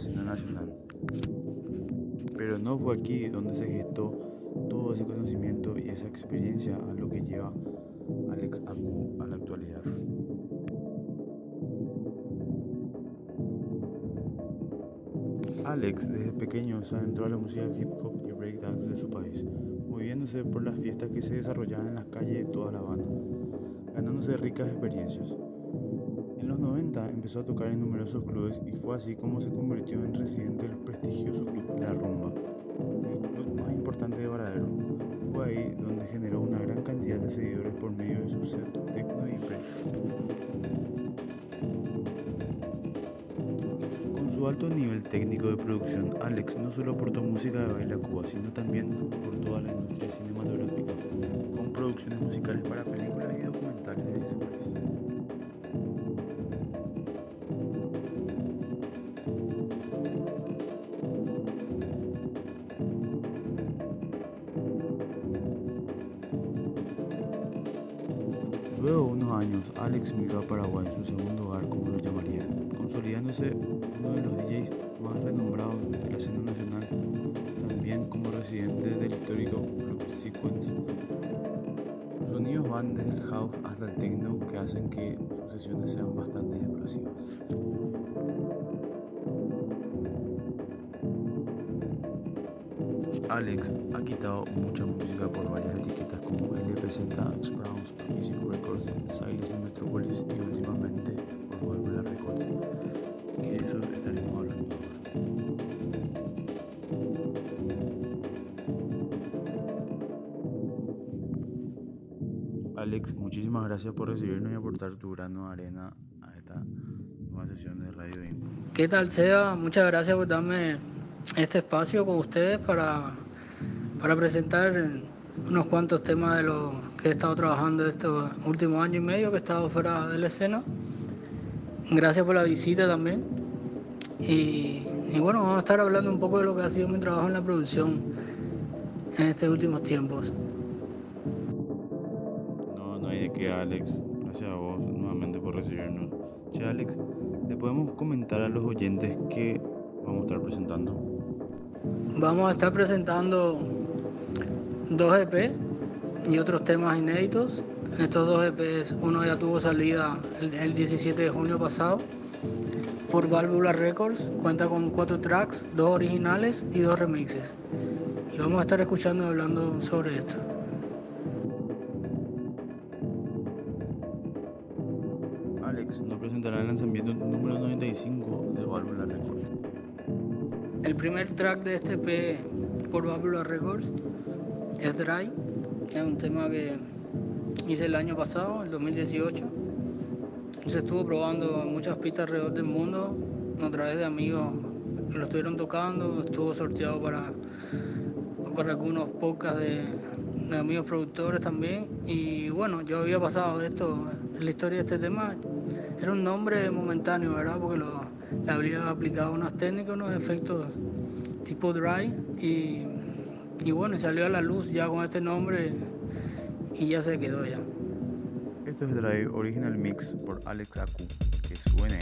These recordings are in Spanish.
escena nacional. Pero no fue aquí donde se gestó todo ese conocimiento y esa experiencia a lo que lleva Alex Acu a la actualidad. Alex desde pequeño se adentró a la música hip hop y breakdance de su país, moviéndose por las fiestas que se desarrollaban en las calles de toda La Habana, ganándose ricas experiencias. En los 90 empezó a tocar en numerosos clubes y fue así como se convirtió en residente del prestigioso club La Rumba, el club más importante de Varadero. Fue ahí donde generó una gran cantidad de seguidores por medio de su set techno y break. Con su alto nivel técnico de producción, Alex no solo aportó música de baile a Cuba, sino también por toda la industria cinematográfica, con producciones musicales para películas y documentales de a Paraguay, su segundo hogar, como lo llamaría, consolidándose uno de los DJs más renombrados de la escena nacional, también como residente del histórico Club Sequence. Sus sonidos van desde el house hasta el techno que hacen que sus sesiones sean bastante explosivas. Alex ha quitado mucha música por varias etiquetas como LPZ, Sprouts, Silas y Metropolis y últimamente por Volver Records, que de eso estaremos hablando ahora. Alex, muchísimas gracias por recibirnos y aportar tu grano de arena a esta nueva sesión de Radio Info. ¿Qué tal, Seba? Muchas gracias por darme este espacio con ustedes para, para presentar unos cuantos temas de lo que he estado trabajando estos últimos años y medio que he estado fuera de la escena. Gracias por la visita también. Y, y bueno, vamos a estar hablando un poco de lo que ha sido mi trabajo en la producción en estos últimos tiempos. No, no hay de qué, Alex. Gracias a vos nuevamente por recibirnos. Che, Alex, ¿le podemos comentar a los oyentes que vamos a estar presentando? Vamos a estar presentando dos EP y otros temas inéditos. Estos dos EPs, uno ya tuvo salida el, el 17 de junio pasado por Válvula Records. Cuenta con cuatro tracks, dos originales y dos remixes. Y vamos a estar escuchando y hablando sobre esto. Alex nos presentará el lanzamiento número 95 de Válvula Records. El primer track de este EP por Válvula Records es Dry. Es un tema que hice el año pasado, el 2018. Se estuvo probando en muchas pistas alrededor del mundo a través de amigos que lo estuvieron tocando. Estuvo sorteado para, para algunos podcasts de, amigos productores también. Y bueno, yo había pasado de esto, la historia de este tema. Era un nombre momentáneo, ¿verdad? Porque lo, le habría aplicado unas técnicas, unos efectos tipo dry. Y, y bueno, salió a la luz ya con este nombre y ya se quedó ya. Esto es Drive Original Mix por Alex Acu. Que suene.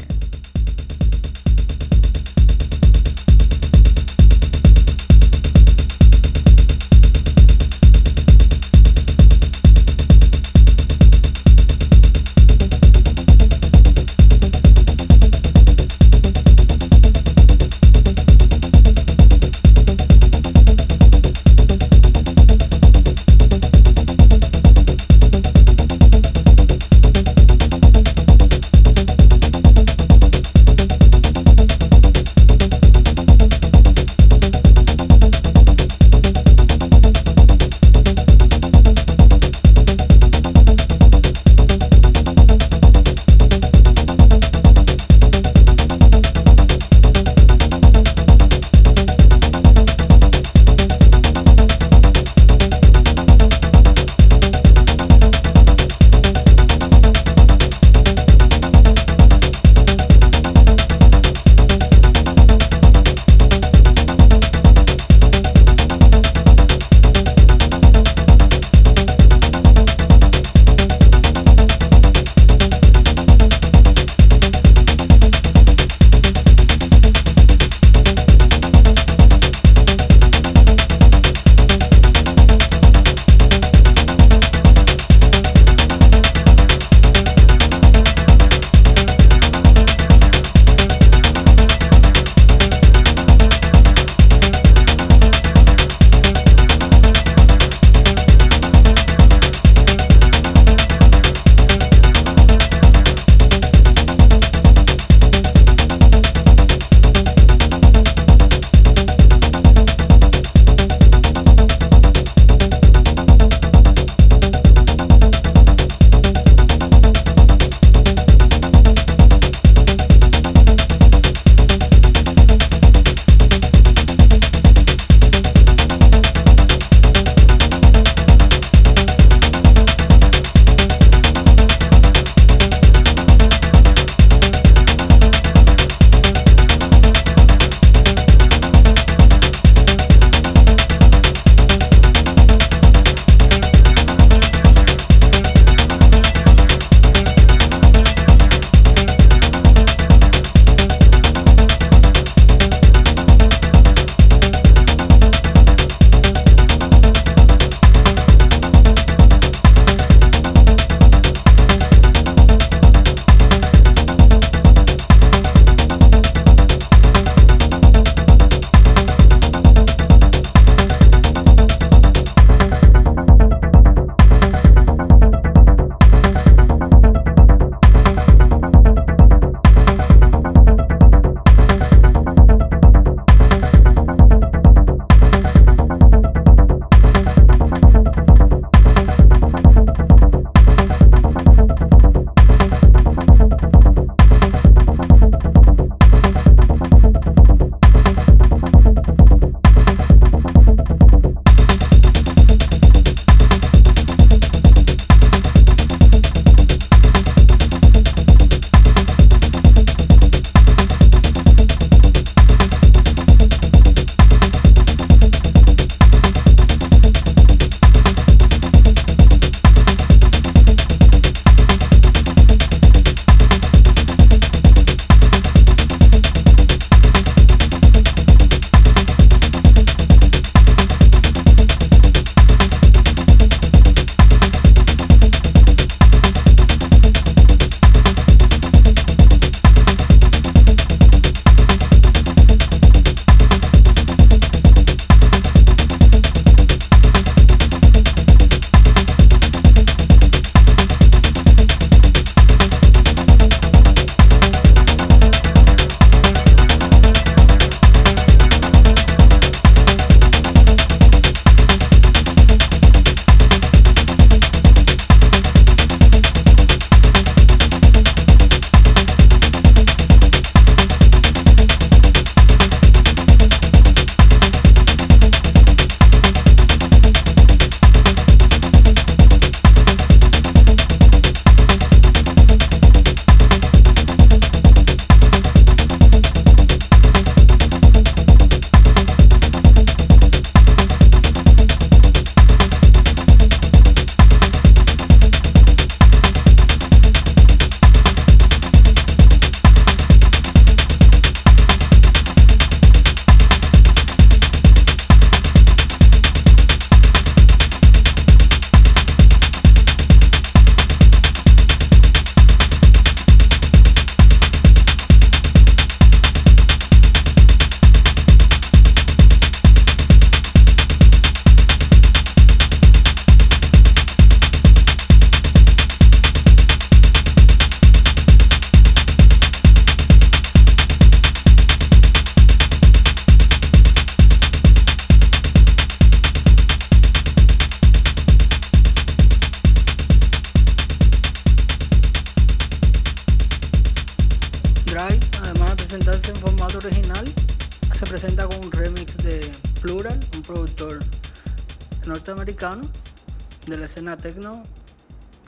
De la escena techno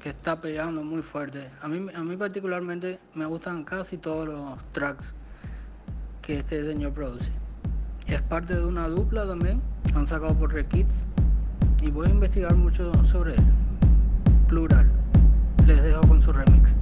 que está pegando muy fuerte. A mí, a mí particularmente me gustan casi todos los tracks que este señor produce. Es parte de una dupla también, han sacado por Rekids y voy a investigar mucho sobre él. Plural. Les dejo con su remix.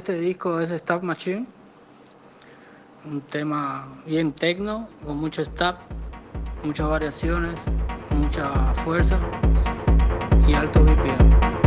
Este disco es Stop Machine, un tema bien techno, con mucho stop, muchas variaciones, mucha fuerza y alto BPM.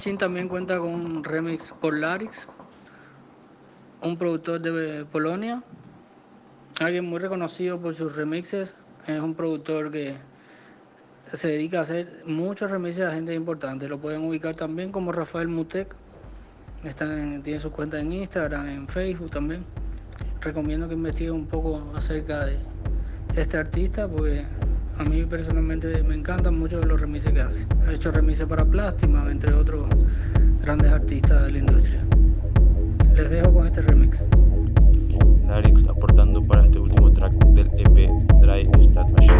Machine también cuenta con un remix por Larix, un productor de Polonia, alguien muy reconocido por sus remixes, es un productor que se dedica a hacer muchos remixes a gente importante. Lo pueden ubicar también como Rafael Mutek. tiene su cuenta en Instagram, en Facebook también. Recomiendo que investiguen un poco acerca de este artista, porque a mí personalmente me encantan mucho los remises que hace. Ha hecho remises para Plástima, entre otros grandes artistas de la industria. Les dejo con este remix. Darix aportando para este último track del EP Dry Stat Machine,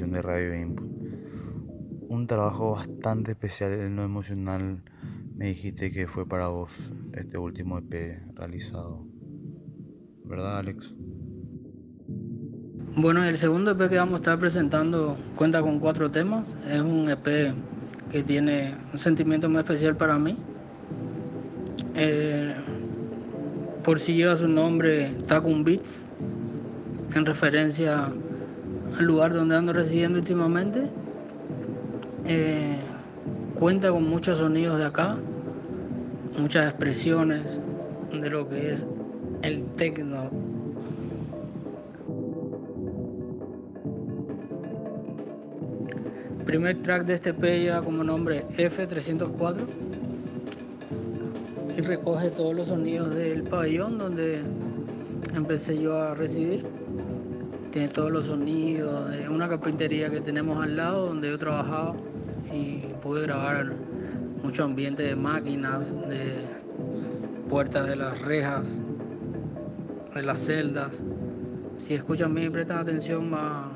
de Radio Input. Un trabajo bastante especial en lo emocional, me dijiste que fue para vos este último EP realizado. ¿Verdad, Alex? Bueno, el segundo EP que vamos a estar presentando cuenta con cuatro temas. Es un EP que tiene un sentimiento muy especial para mí. Eh, por si lleva su nombre Tacum Beats, en referencia al lugar donde ando residiendo últimamente. Eh, cuenta con muchos sonidos de acá, muchas expresiones de lo que es el techno. Primer track de este EP lleva como nombre F304 y recoge todos los sonidos del pabellón donde empecé yo a residir. Tiene todos los sonidos de una carpintería que tenemos al lado donde yo trabajaba y pude grabar mucho ambiente de máquinas, de puertas de las rejas, de las celdas. Si escuchan bien y prestan atención va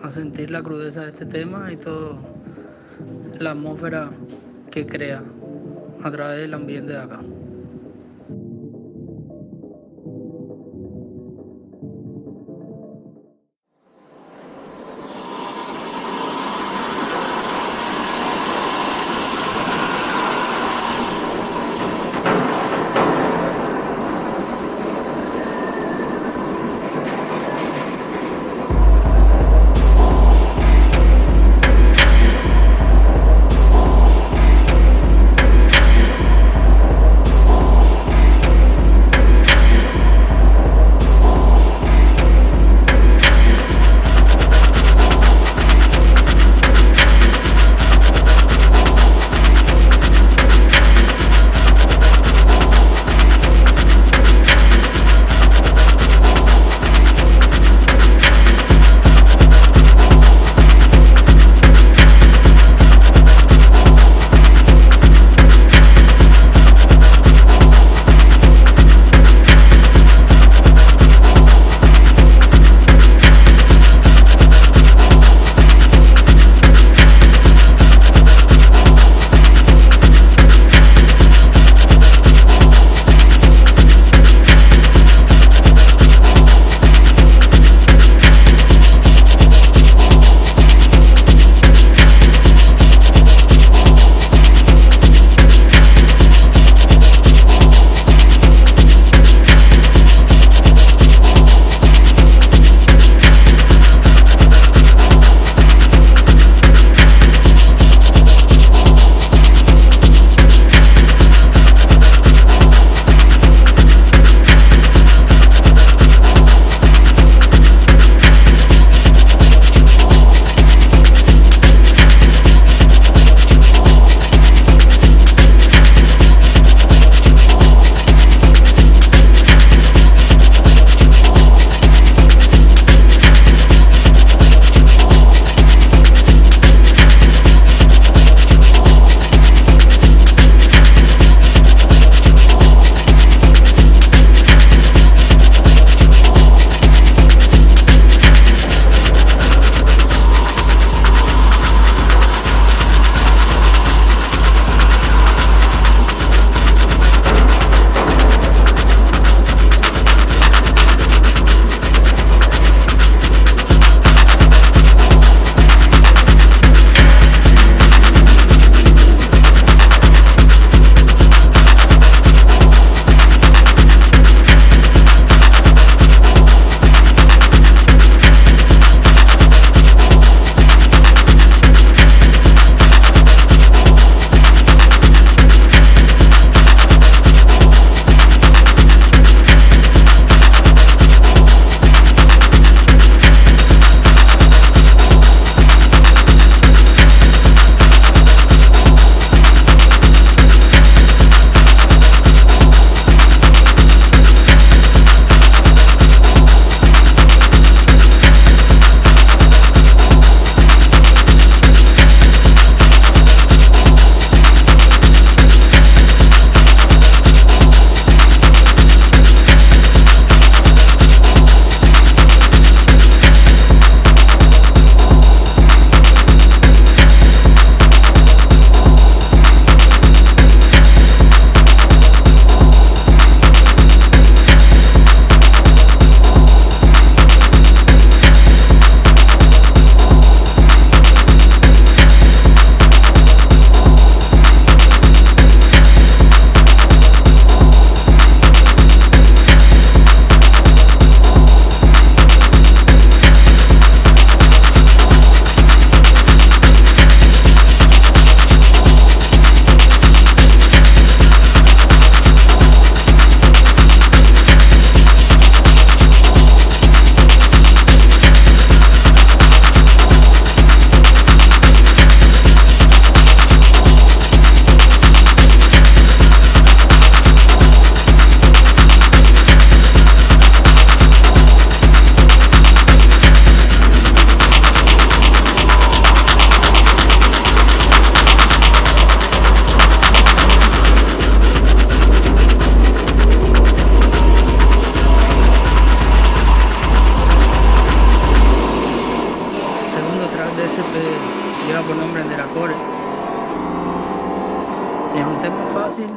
a sentir la crudeza de este tema y toda la atmósfera que crea a través del ambiente de acá.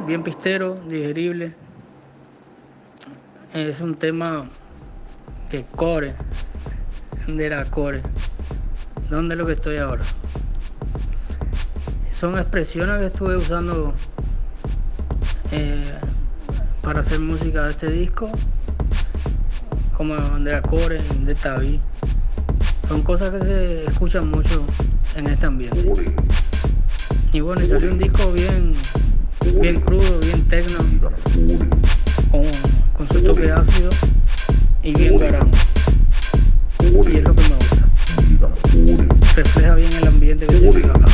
Bien pistero, digerible. Es un tema que core, Enderacore. ¿Dónde es lo que estoy ahora? Son expresiones que estuve usando eh, para hacer música de este disco, como Enderacore, de Tavi. Son cosas que se escuchan mucho en este ambiente. Y bueno, y salió un disco bien, bien crudo, bien tecno, con, con su toque ácido y bien garango. Y es lo que me gusta. Refleja bien el ambiente que se vive acá.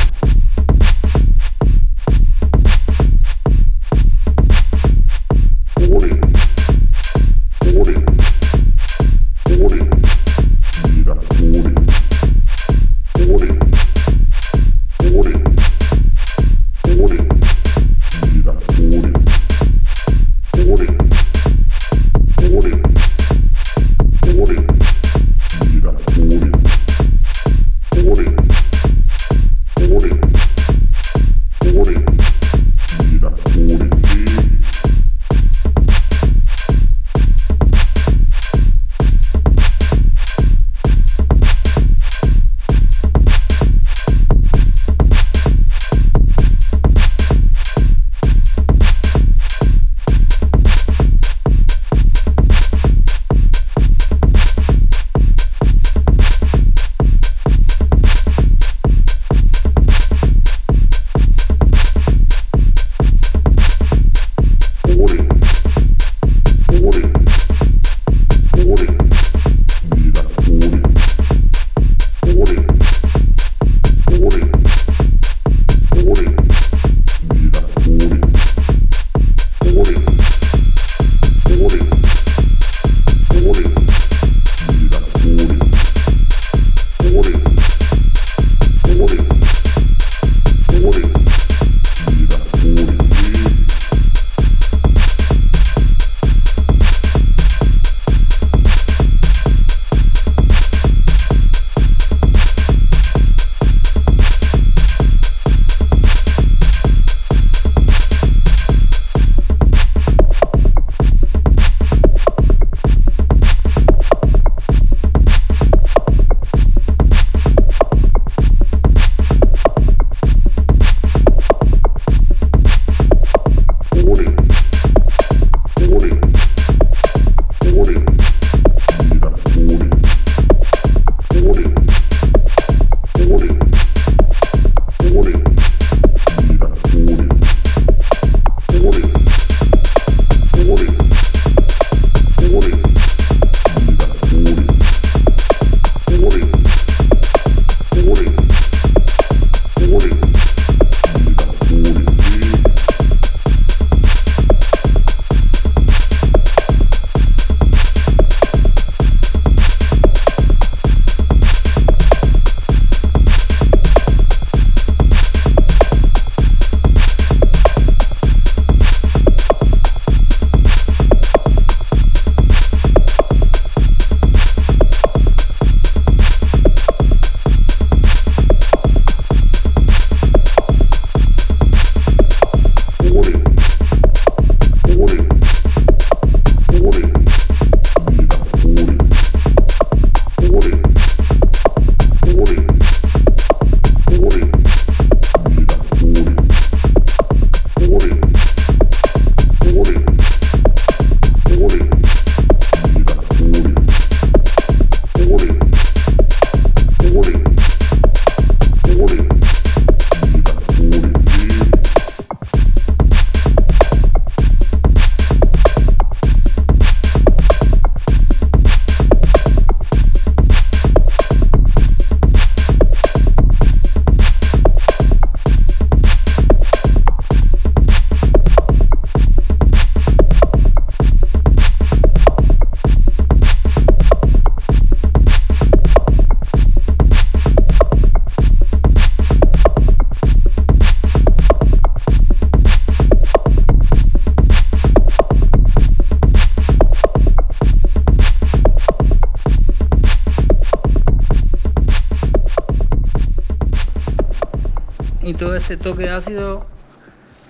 Ese toque ácido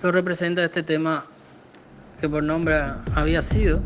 lo representa este tema que por nombre había sido.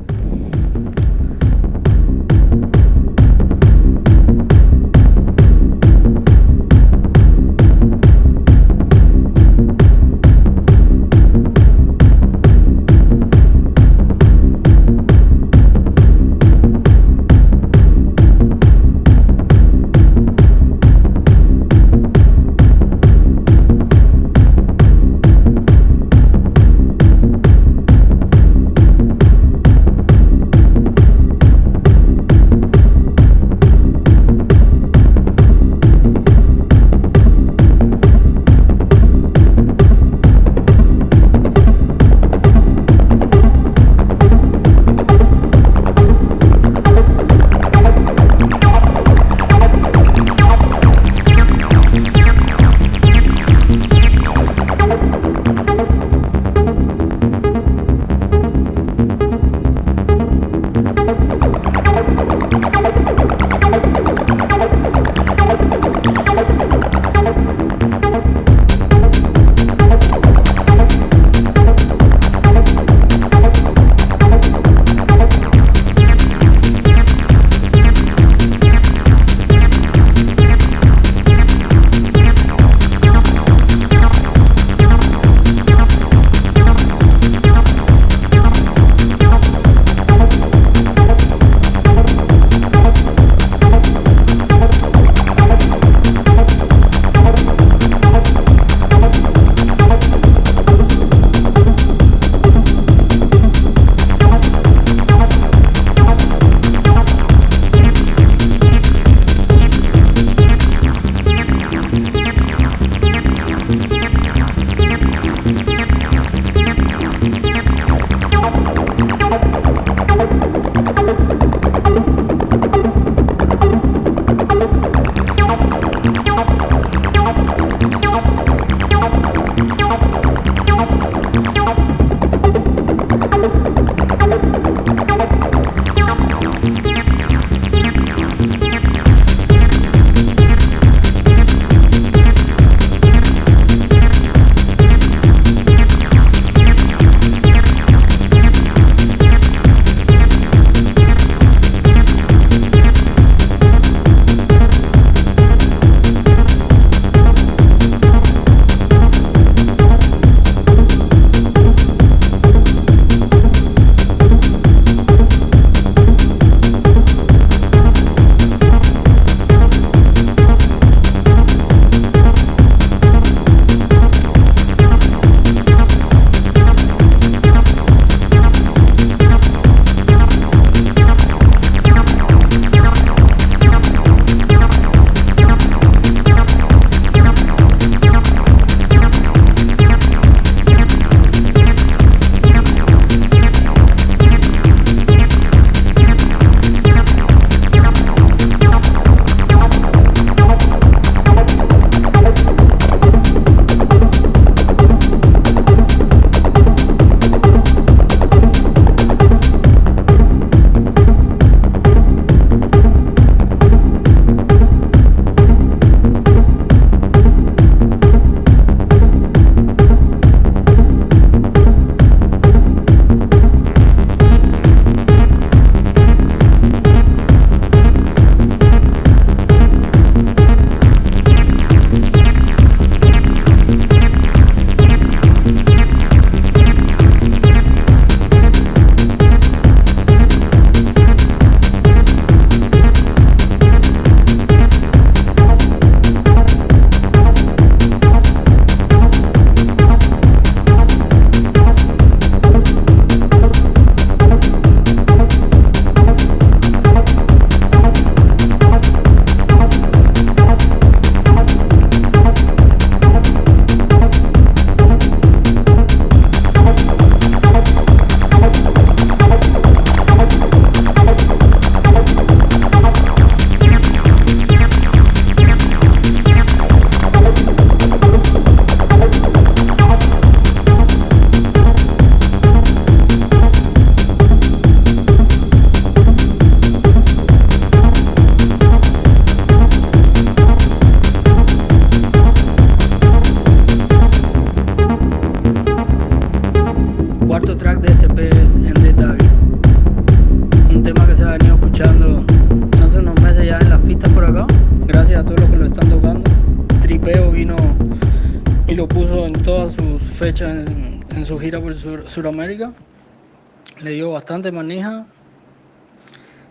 Sudamérica. Le dio bastante manija.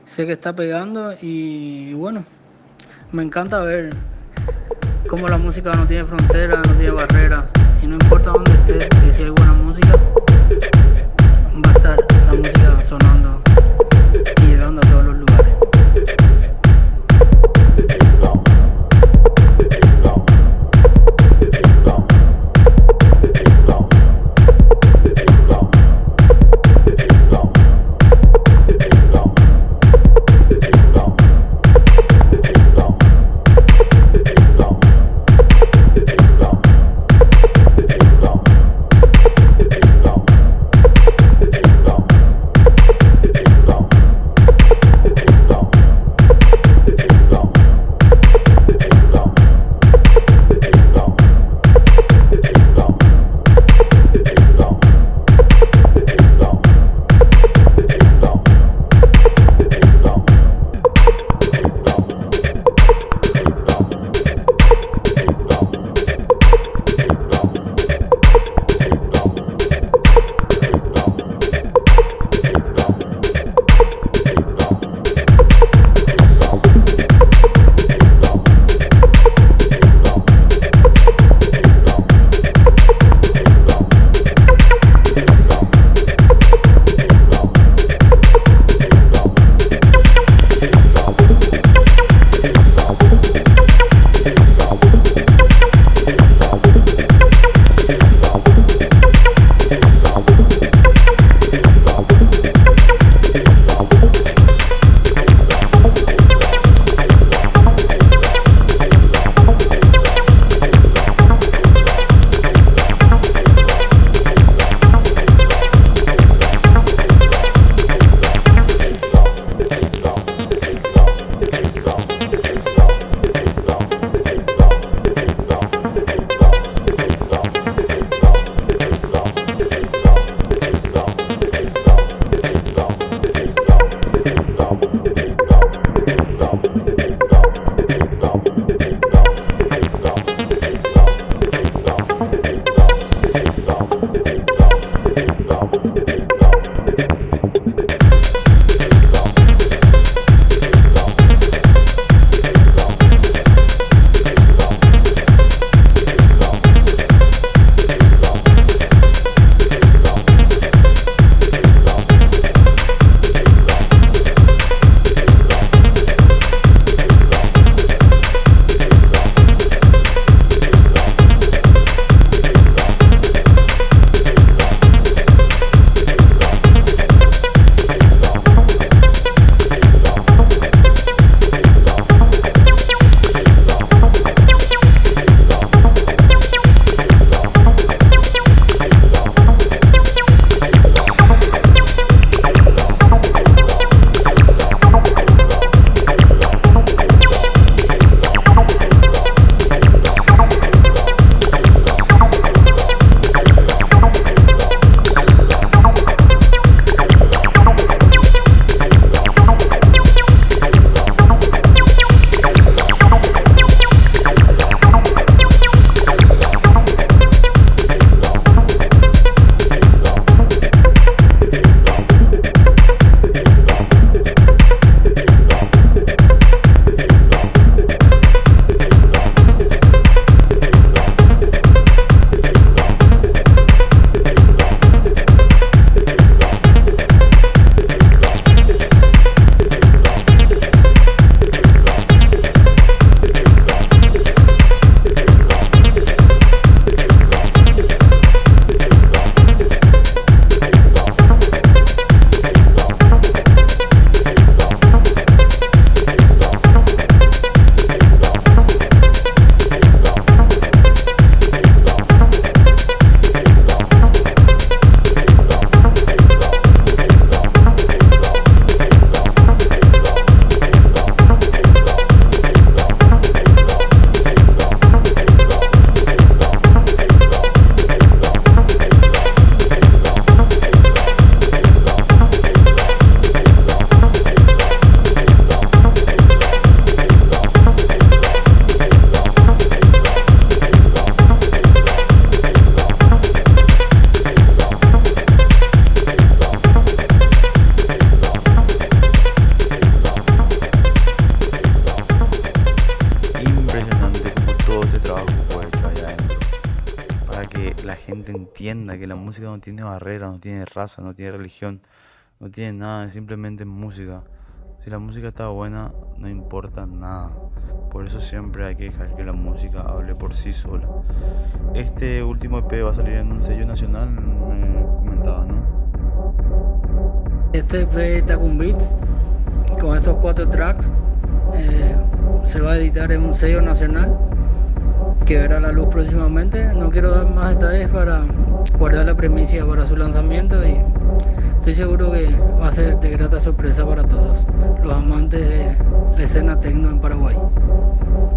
Sé que está pegando y bueno, me encanta ver cómo la música no tiene fronteras, no tiene barreras y no importa dónde estés y si hay buena música, tiene raza, no tiene religión, no tiene nada, es simplemente música. Si la música está buena, no importa nada. Por eso siempre hay que dejar que la música hable por sí sola. Este último EP va a salir en un sello nacional, me ¿no? Este EP Tacum Beats, con estos cuatro tracks, eh, se va a editar en un sello nacional que verá la luz próximamente. No quiero dar más detalles para guardar la premisa para su lanzamiento y estoy seguro que va a ser de grata sorpresa para todos los amantes de la escena tecno en Paraguay.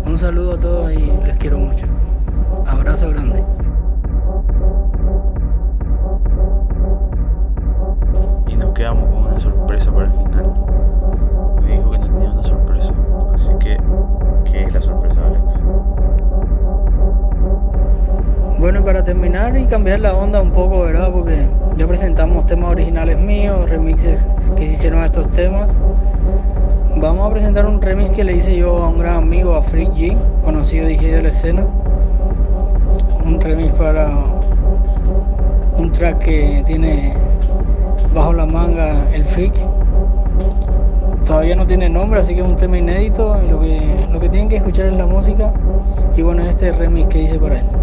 Un saludo a todos y les quiero mucho. Abrazo grande. Y nos quedamos con una sorpresa para el final. Me dijo que no tenía una sorpresa. Así que, ¿qué es la sorpresa, Bueno, para terminar y cambiar la onda un poco, ¿verdad? Porque ya presentamos temas originales míos, remixes que se hicieron a estos temas. Vamos a presentar un remix que le hice yo a un gran amigo, a Freak G, conocido DJ de la escena. Un remix para un track que tiene bajo la manga el Freak. Todavía no tiene nombre, así que es un tema inédito. Lo que, lo que tienen que escuchar es la música. Y bueno, este remix que hice para él.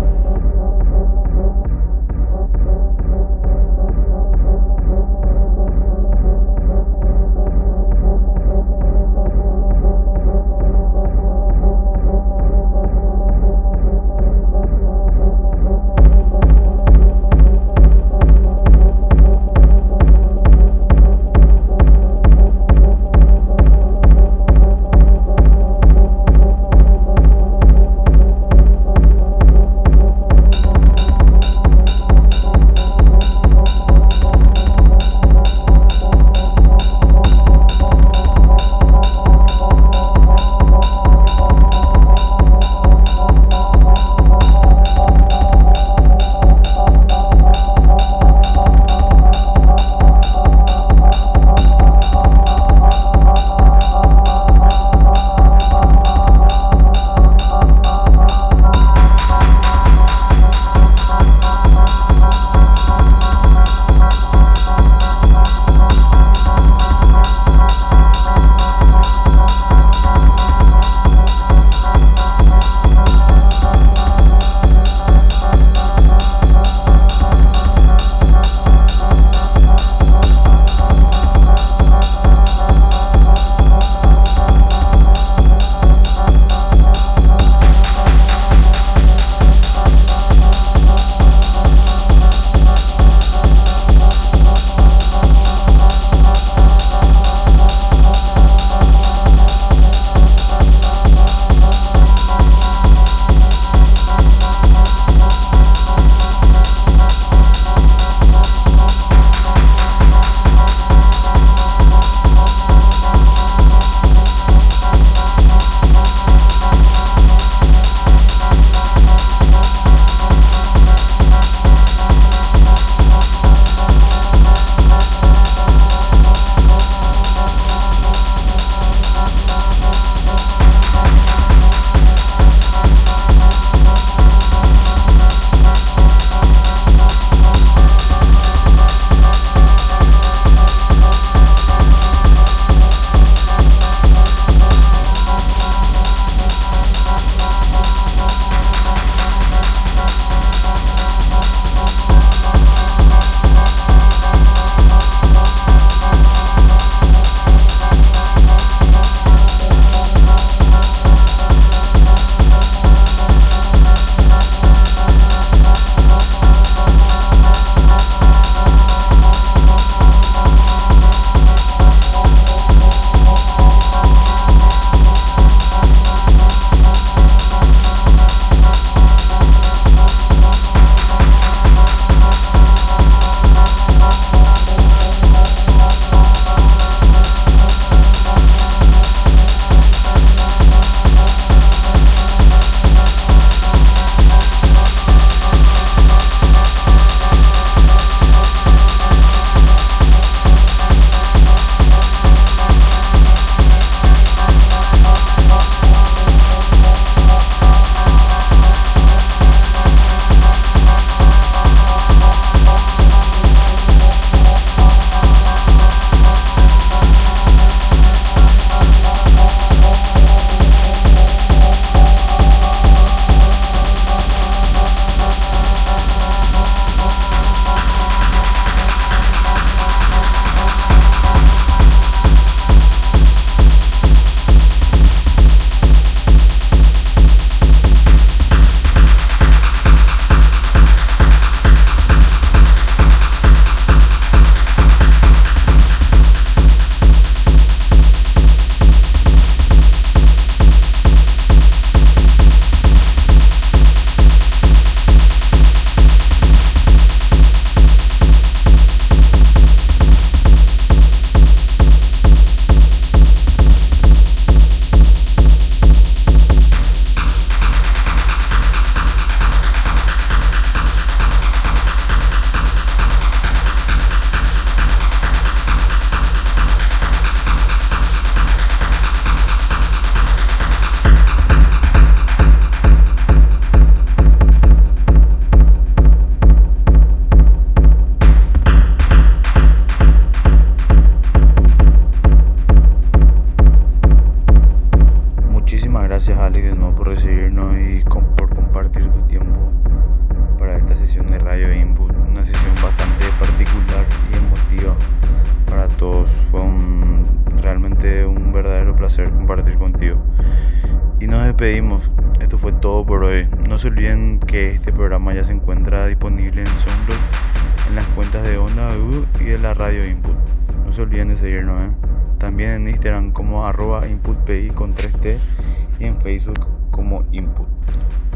Input.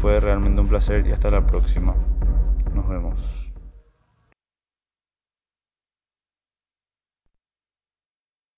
Fue realmente un placer y hasta la próxima. Nos vemos.